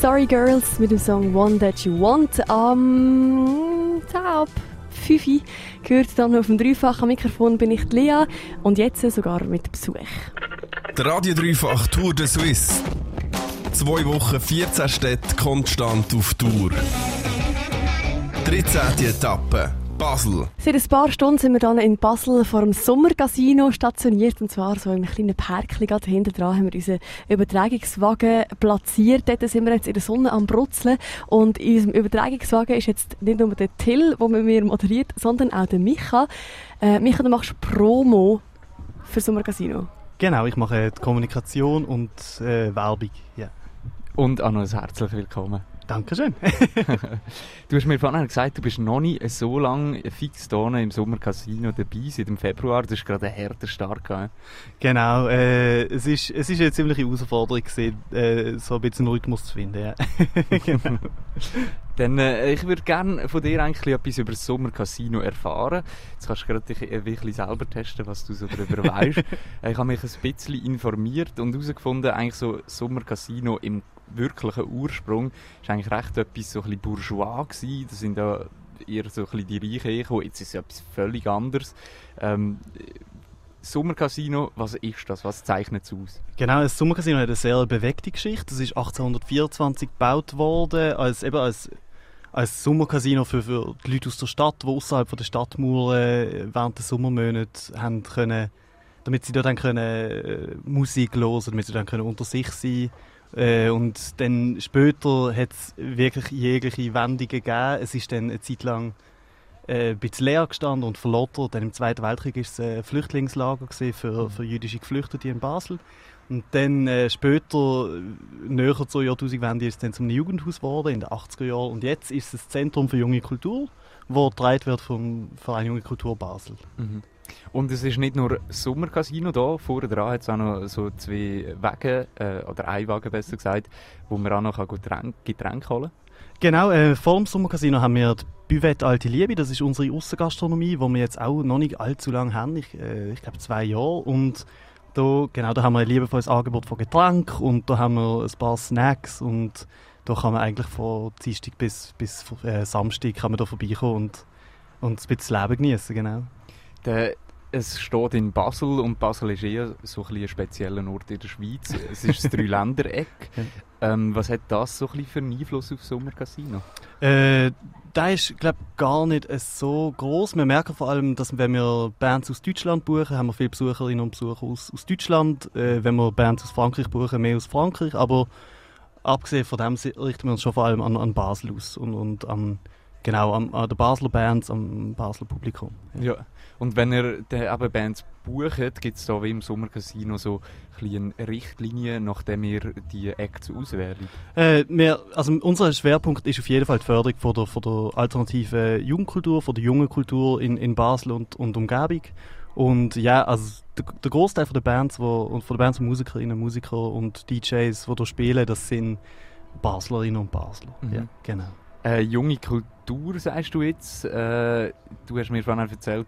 Sorry Girls mit dem Song One That You Want am um, ab 5 gehört dann auf dem dreifachen Mikrofon bin ich Lea und jetzt sogar mit Besuch. Der Radio Dreifach Tour de Suisse. Zwei Wochen, 14 Städte konstant auf Tour. 13. Etappe. Basel. Seit ein paar Stunden sind wir dann in Basel vor dem Sommercasino stationiert. Und zwar so in einem kleinen Parkli gerade hinten dran haben wir unseren Übertragungswagen platziert. Dort sind wir jetzt in der Sonne am Brutzeln. Und in unserem Übertragungswagen ist jetzt nicht nur der Till, der mit mir moderiert, sondern auch der Micha. Äh, Micha, du machst Promo für Sommercasino. Genau, ich mache die Kommunikation und äh, Werbung. Yeah. Und auch noch ein herzliches Willkommen. Dankeschön. du hast mir vorhin gesagt, du bist noch nicht so lange fix hier im Sommercasino dabei, seit dem Februar. Das ist gerade ein härter Start. Gehabt. Genau, äh, es, ist, es ist eine ziemliche Herausforderung, gewesen, äh, so ein bisschen Rhythmus zu finden. Ja. genau. Dann, äh, ich würde gerne von dir eigentlich etwas über das Sommercasino erfahren. Jetzt kannst du gerade dich wirklich selber testen, was du so darüber weißt. ich habe mich ein bisschen informiert und herausgefunden, eigentlich so Sommercasino im wirklichen Ursprung ist eigentlich recht etwas so ein bisschen bourgeois. Das sind da eher so ein bisschen die Reichen gekommen. Jetzt ist es etwas völlig anderes. Ähm, Sommercasino, was ist das? Was zeichnet es aus? Genau, das Sommercasino hat eine sehr bewegte Geschichte. Das ist 1824 gebaut worden, als, eben als, als Sommercasino für, für die Leute aus der Stadt, die außerhalb der Stadtmauern äh, während der Sommermonate haben können, damit sie dort dann können, äh, Musik hören, damit sie dann können unter sich sein können äh, und dann später hat es wirklich jegliche Wendungen gegeben. Es ist dann eine Zeit lang äh, ein bisschen leer gestanden und verlottert. Dann im Zweiten Weltkrieg war es ein Flüchtlingslager für, für jüdische Geflüchtete in Basel. Und dann äh, später, näher zur Jahrtausendwende, ist es dann zum Jugendhaus geworden, in den 80er Jahren. Und jetzt ist es das Zentrum für junge Kultur, das getragen wird vom Verein Junge Kultur Basel. Mhm. Und es ist nicht nur Sommercasino da, vorne dran hat es auch noch so zwei Wagen, äh, oder ein Wagen besser gesagt, wo man auch noch Getränke, Getränke holen kann. Genau, äh, vor dem Sommercasino haben wir die Buvette Alte Liebe, das ist unsere Aussengastronomie, die wir jetzt auch noch nicht allzu lange haben, ich, äh, ich glaube zwei Jahre. Und da, genau, da haben wir ein liebevolles Angebot von Getränken und da haben wir ein paar Snacks und da kann man eigentlich von Dienstag bis, bis äh, Samstag kann man da vorbeikommen und, und ein bisschen Leben genießen, genau. Der, es steht in Basel und Basel ist eher so ein, ein spezieller Ort in der Schweiz. Es ist das Dreiländereck. ähm, was hat das so ein für einen Einfluss auf Sommercasino? Äh, der ist, glaube gar nicht so groß. Wir merken vor allem, dass wenn wir Bands aus Deutschland buchen, haben wir viele Besucherinnen und Besucher aus, aus Deutschland. Äh, wenn wir Bands aus Frankreich buchen, mehr aus Frankreich. Aber abgesehen von dem richten wir uns schon vor allem an, an Basel aus und, und an Genau, an, an den Basler Bands, am Basler Publikum. Ja. ja. Und wenn ihr eben Bands bucht, gibt es da wie im Sommercasino so eine Richtlinie, nachdem ihr die Acts auswählt? Äh, wir, also unser Schwerpunkt ist auf jeden Fall die Förderung von der, von der alternativen Jugendkultur, von der jungen Kultur in, in Basel und, und Umgebung. Und ja, also der, der Großteil von der Bands, wo, und von der Bands von Musikerinnen, Musiker und DJs, die hier spielen, das sind Baslerinnen und Basler. Mhm. Ja, genau. Äh, junge Kultur, sagst du jetzt. Äh, du hast mir vorhin erzählt,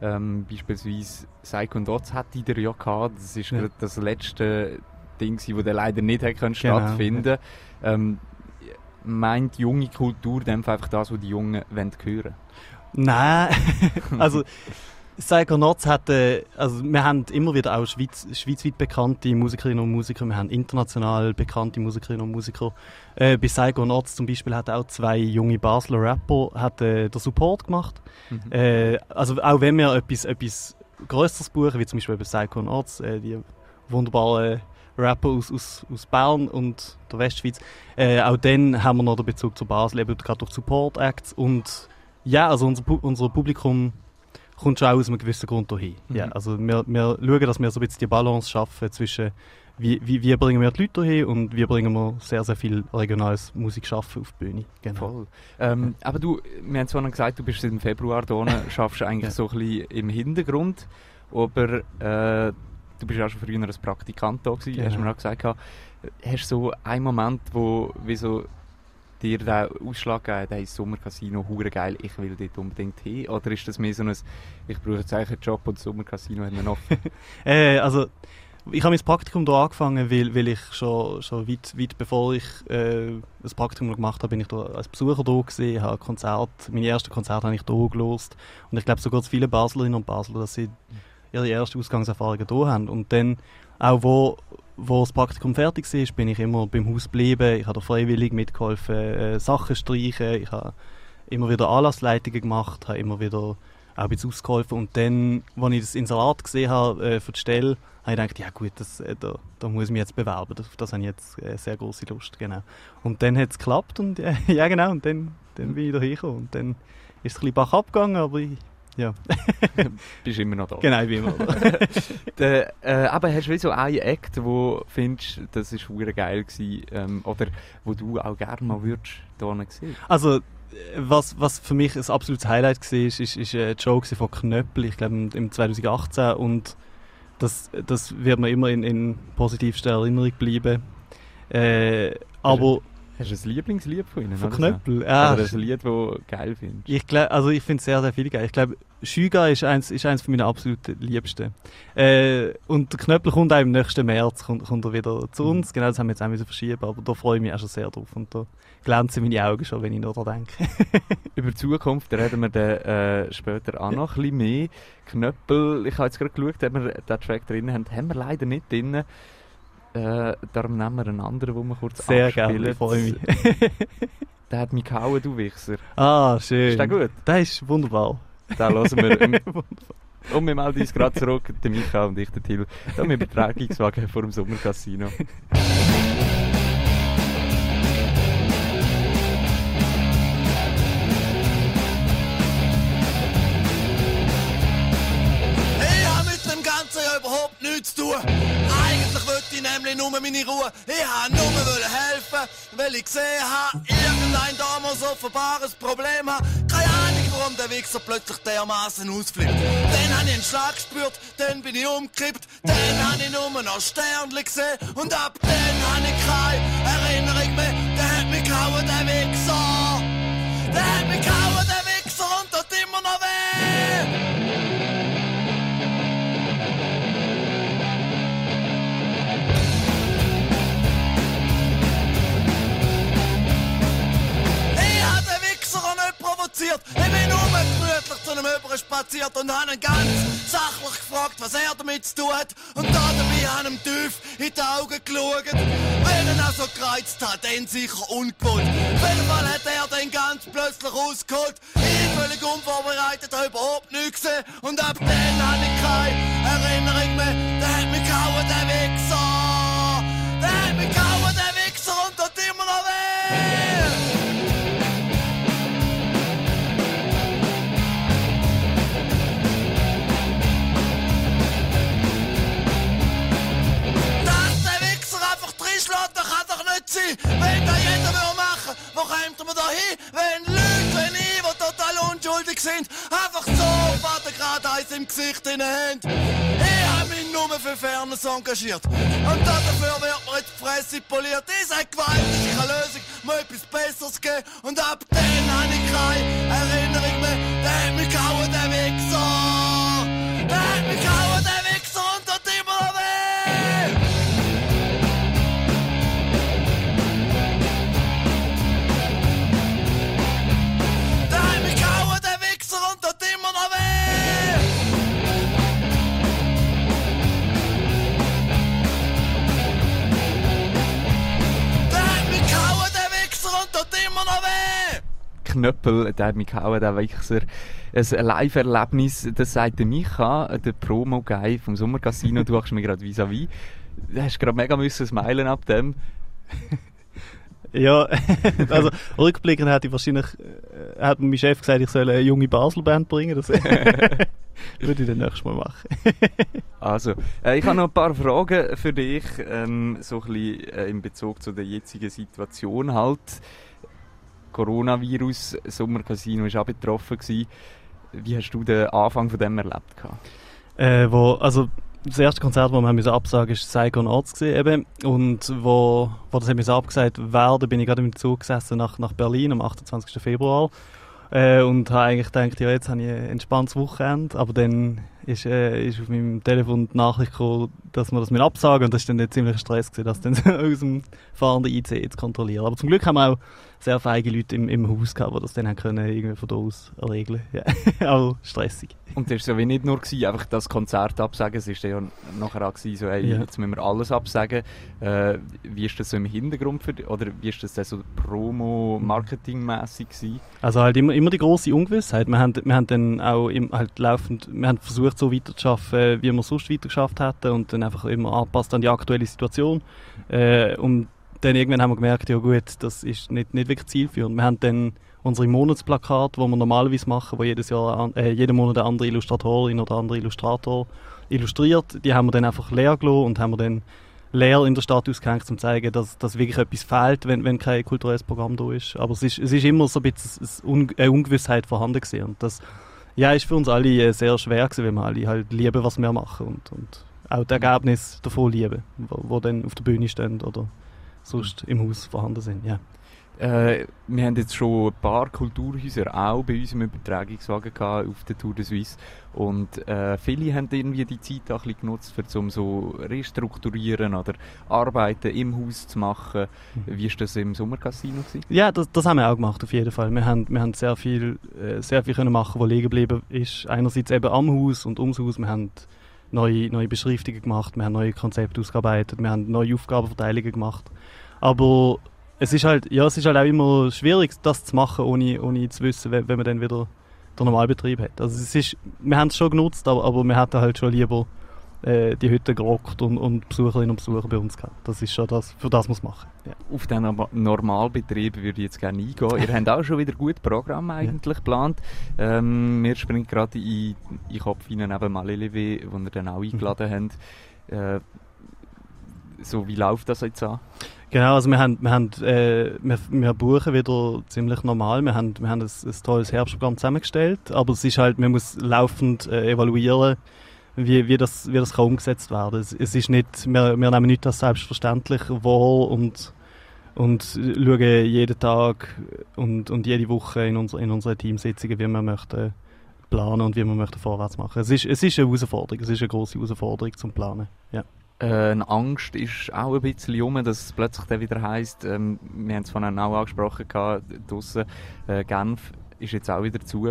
ähm, beispielsweise Psycho und Otz hatte der ja gehabt. Das ist ja. das letzte Ding, das leider nicht hat können genau. stattfinden ja. ähm, Meint junge Kultur einfach das, was die Jungen hören wollen? Nein, also Psychonauts hat, äh, also wir haben immer wieder auch Schweiz, schweizweit bekannte Musikerinnen und Musiker, wir haben international bekannte Musikerinnen und Musiker. Äh, bei Psychonauts zum Beispiel hat auch zwei junge Basler Rapper hat, äh, den Support gemacht. Mhm. Äh, also auch wenn wir etwas, etwas Größeres buchen, wie zum Beispiel bei Psychonauts, äh, die wunderbaren Rapper aus, aus, aus Bern und der Westschweiz, äh, auch dann haben wir noch den Bezug zu Basel, eben gerade durch Support Acts und ja, also unser, unser Publikum kommt schon auch aus einem gewissen Grund dahin. Mhm. Ja, also wir, wir schauen, dass wir so ein bisschen die Balance schaffen zwischen wie, wie, wie bringen wir die Leute dahin und wie bringen wir sehr, sehr viel regionales Musikschaffen auf die Bühne. Genau. Voll. Ähm, aber du, wir haben zwar gesagt, du bist im Februar da, schaffst eigentlich ja. so ein bisschen im Hintergrund, aber äh, du bist ja schon früher als Praktikant da gewesen, genau. hast du mir auch gesagt. Hast du so einen Moment, wo wie so dir den Ausschlag gegeben, der Sommercasino, hure geil, ich will dort unbedingt hin? Oder ist das mehr so ein, ich brauche jetzt eigentlich einen Job und das Sommercasino hat noch äh, Also, ich habe mein Praktikum hier angefangen, weil, weil ich schon, schon weit, weit bevor ich äh, das Praktikum gemacht habe, bin ich da als Besucher da gewesen, habe Konzert, meine ersten Konzerte habe ich hier gelost und ich glaube sogar viele Baslerinnen und Basler, dass sie ihre ersten Ausgangserfahrungen hier haben und dann auch wo, wo das Praktikum fertig war, bin ich immer beim Haus geblieben, ich habe freiwillig mitgeholfen, äh, Sachen streichen, ich habe immer wieder Anlassleitungen gemacht, habe immer wieder auch ein bisschen ausgeholfen und dann, als ich das Inserat gesehen habe äh, für die Stelle, habe ich gedacht, ja gut, das, äh, da, da muss ich mich jetzt bewerben. Auf das habe ich jetzt äh, sehr große Lust. Genau. Und dann hat es geklappt und ja genau, und dann, dann bin ich da hingekommen. Und dann ist es ein bisschen bach abgegangen, aber ich, ja. Bist immer noch da. Genau, ich bin immer da. Der, äh, aber hast du wie so einen Act, wo du findest, das war geil gewesen, ähm, oder wo du auch gerne mal würdest da sehen? Also, was, was für mich ein absolutes Highlight war, ist, ist, ist ein Joke von Knöppel, ich glaube im 2018 und das, das wird mir immer in, in positivster Erinnerung bleiben. Äh, aber... Hast du ein Lieblingslied von ihnen? Von Knöppel? Ja. Oder ein Lied, das du geil findest? Ich glaub, also ich finde sehr, sehr viele geil. Ich glaube, Schüga ist eins, ist eins von meinen absoluten Liebsten. Äh, und der Knöppel kommt auch im nächsten März kommt, kommt er wieder zu uns. Mhm. Genau, das haben wir jetzt auch müssen verschieben, aber da freue ich mich auch schon sehr drauf. Und da glänzen meine Augen schon, wenn ich noch daran denke. Über die Zukunft reden wir dann äh, später auch noch ein bisschen mehr. Knöppel, ich habe jetzt gerade geschaut, ob wir den Track drin haben, haben wir leider nicht drin. Äh, darum nehmen wir einen anderen, den wir kurz Sehr gerne, ich freue mich. der hat mich gehauen, du Wichser. Ah, schön. Ist der gut? Der ist wunderbar. Den hören wir. und wir melden uns gerade zurück, der Micha und ich, der Till, mit Übertragungswagen vor dem Sommercasino. überhaupt nichts zu tun. Ich nämlich nur meine Ruhe. Ich wollte nur helfen, weil ich gesehen habe, irgendein damals offenbares Problem hat. Keine Ahnung, warum der Wichser plötzlich dermaßen ausflippt. Dann habe ich einen Schlag gespürt, dann bin ich umgekippt, dann habe ich nur noch Sternchen gesehen und ab dann habe ich keine Erinnerung mehr. Der hat mich gehauen, der Wichser. Provoziert. Ich bin nur gemütlich zu einem Öberen spaziert und habe ihn ganz sachlich gefragt, was er damit zu tun hat. Und da dabei habe ihm tief in die Augen geschaut. Wenn er so gereizt hat, dann sicher ungewollt. Auf jeden Fall hat er dann ganz plötzlich ausgeholt. Ich völlig unvorbereitet, habe überhaupt nichts gesehen. Und ab dann habe ich keine Erinnerung mehr. Gesicht in der Hand. Ich habe mich nur für Fairness engagiert. Und dafür wird mir jetzt die Fresse poliert. Ich sage, Gewalt ist keine Lösung, muss etwas Besseres geben. Und ab dann habe ich keine Erinnerung mehr. Der hat mich gehauen, Knöppel, der hat mich gehauen, der Wichser. Ein Live-Erlebnis, das sagt der Micha, der Promo-Guy vom Sommercasino. Du hast mir gerade vis-à-vis. Du hast gerade mega müssen smilen ab dem. Ja, also rückblickend hätte ich wahrscheinlich, äh, hat mein Chef gesagt, ich soll eine junge Basel-Band bringen. Das würde ich dann nächstes Mal machen. also, äh, ich habe noch ein paar Fragen für dich, ähm, so ein bisschen äh, in Bezug zu der jetzigen Situation halt. Coronavirus, Sommercasino war auch betroffen. Gewesen. Wie hast du den Anfang von dem erlebt? Äh, wo, also das erste Konzert, das wir haben absagen mussten, war Saigon Arts. Eben. Und wo, wo das haben abgesagt werden, bin ich gerade im Zug gesessen nach, nach Berlin am 28. Februar. Äh, und habe eigentlich gedacht, ja, jetzt habe ich ein entspanntes Wochenende. Aber dann ist, äh, ist auf meinem Telefon die Nachricht gekommen, dass wir das mit absagen und das ist dann nicht ziemlich Stress gewesen, das dann aus dem fahrenden ICE zu kontrollieren. Aber zum Glück haben wir auch sehr feige Leute im, im Haus gehabt, die das dann haben können irgendwie von da aus regeln. Ja. auch stressig. Und das war ja wie nicht nur gewesen, einfach das Konzert absagen, es war ja nachher auch gewesen, so, hey, Ja. jetzt müssen wir alles absagen. Äh, wie ist das so im Hintergrund für dich? Oder wie ist das dann so Promo-Marketing-mässig gewesen? Also halt immer, immer die große Ungewissheit. Wir haben, wir haben dann auch im, halt laufend, wir haben versucht so weiterzuschaffen, wie wir sonst weitergeschafft hätten und dann einfach immer angepasst an die aktuelle Situation. Äh, und dann irgendwann haben wir gemerkt, ja gut, das ist nicht, nicht wirklich zielführend. Wir haben dann unsere Monatsplakate, die wir normalerweise machen, wo jedes Jahr, äh, jeden Monat eine andere Illustratorin oder andere Illustrator illustriert, die haben wir dann einfach leer gelassen und haben wir dann leer in der Stadt ausgehängt, um zu zeigen, dass, dass wirklich etwas fehlt, wenn, wenn kein kulturelles Programm da ist. Aber es ist, es ist immer so ein bisschen eine Ungewissheit vorhanden gewesen. Und das ja, ist für uns alle äh, sehr schwer gewesen, weil wir alle halt lieben, was wir machen und, und auch das Ergebnis davon lieben, wo, wo dann auf der Bühne stehen oder sonst im Haus vorhanden sind. Ja. Äh, wir haben jetzt schon ein paar Kulturhäuser auch bei uns im Übertragungswagen gehabt auf der Tour de Suisse und äh, viele haben irgendwie die Zeit auch ein bisschen genutzt, für zum so restrukturieren oder Arbeiten im Haus zu machen. Mhm. Wie ist das im Sommercasino gewesen? Ja, das, das haben wir auch gemacht, auf jeden Fall. Wir haben, wir haben sehr viel, äh, sehr viel können machen, was liegen geblieben ist. Einerseits eben am Haus und ums Haus. Wir haben neue, neue Beschriftungen gemacht, wir haben neue Konzepte ausgearbeitet, wir haben neue Aufgabenverteilungen gemacht. Aber es ist halt, ja, es ist halt auch immer schwierig, das zu machen, ohne, ohne zu wissen, wenn, wenn man dann wieder den Normalbetrieb hat. Also es ist, wir haben es schon genutzt, aber, aber wir hätten halt schon lieber äh, die Hütte gerockt und, und Besucherinnen und Besucher bei uns gehabt. Das ist schon das, für das muss man machen. Ja. Auf den Norma- Normalbetrieb würde ich jetzt gerne eingehen. Ihr habt auch schon wieder gut Programm eigentlich geplant. Ähm, mir springt gerade in, in den Kopf hinein neben Malelewe, wo ihr dann auch eingeladen habt. Äh, so, wie läuft das jetzt an? Genau, also wir, haben, wir, haben, äh, wir, wir buchen wieder ziemlich normal. Wir haben, wir haben ein, ein tolles Herbstprogramm zusammengestellt, aber es ist halt, man muss laufend äh, evaluieren, wie, wie, das, wie das kann umgesetzt werden. Es, es ist nicht, wir, wir nehmen nicht das selbstverständlich wahr und, und schauen jeden Tag und, und jede Woche in, unser, in unseren Teamsitzungen, wie wir möchten planen und wie wir möchten vorwärts machen. Es ist, es ist eine Herausforderung, es ist eine grosse Herausforderung zum Planen. Ja. Äh, eine Angst ist auch ein bisschen um, dass es plötzlich dann wieder heisst, ähm, wir haben es vorhin auch angesprochen, draussen, äh, Genf ist jetzt auch wieder zu.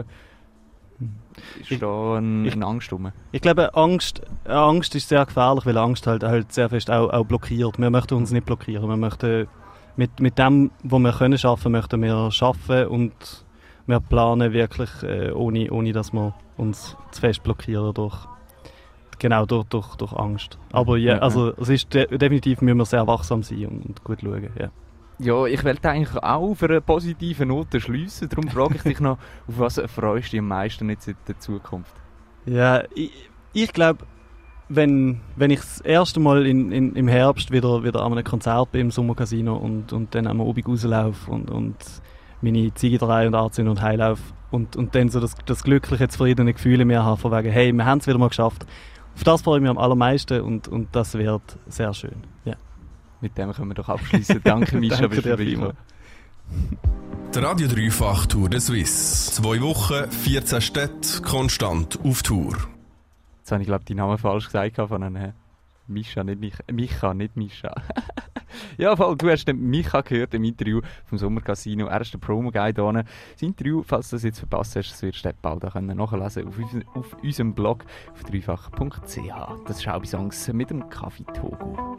Ist Ich- da ein, ich- eine Angst rum? Ich glaube, Angst, Angst ist sehr gefährlich, weil Angst halt, halt sehr fest auch, auch blockiert. Wir möchten uns nicht blockieren. Wir möchten mit, mit dem, was wir können schaffen, möchten wir schaffen und wir planen wirklich, äh, ohne, ohne dass wir uns zu fest blockieren durch, genau, durch, durch, durch Angst. Aber ja, also, es ist de definitiv, müssen wir sehr wachsam sein und, und gut schauen, ja. Ja, ich wollte eigentlich auch auf eine positive Note schliessen. Darum frage ich dich noch, auf was freust du dich am meisten jetzt in der Zukunft? Ja, ich, ich glaube, wenn, wenn ich das erste Mal in, in, im Herbst wieder, wieder an einem Konzert bin im Sommercasino und, und dann am Obig rauslaufe und, und meine Ziege drei und anzünden und heilaufe und, und dann so das, das glückliche, zufriedene Gefühl mir habe, von wegen, hey, wir haben es wieder mal geschafft. Auf das freue ich mich am allermeisten und, und das wird sehr schön. Ja. Mit dem können wir doch abschließen. Danke, Mischa, Danke bist du vorbeigekommen. Die Radio Dreifach Tour de Suisse. Zwei Wochen, 14 Städte, konstant auf Tour. Jetzt habe ich, glaube die Namen falsch gesagt von einem Mischa, nicht Mich Micha, nicht Mischa. ja, voll, du hast den Micha gehört im Interview vom Sommercasino. Er ist der Promo-Guide hier. Das Interview, falls du das jetzt verpasst hast, das wirst du bald auch können nachlesen auf, auf unserem Blog auf dreifach.ch. Das ist Schaubi Songs mit dem Kaffee Togo.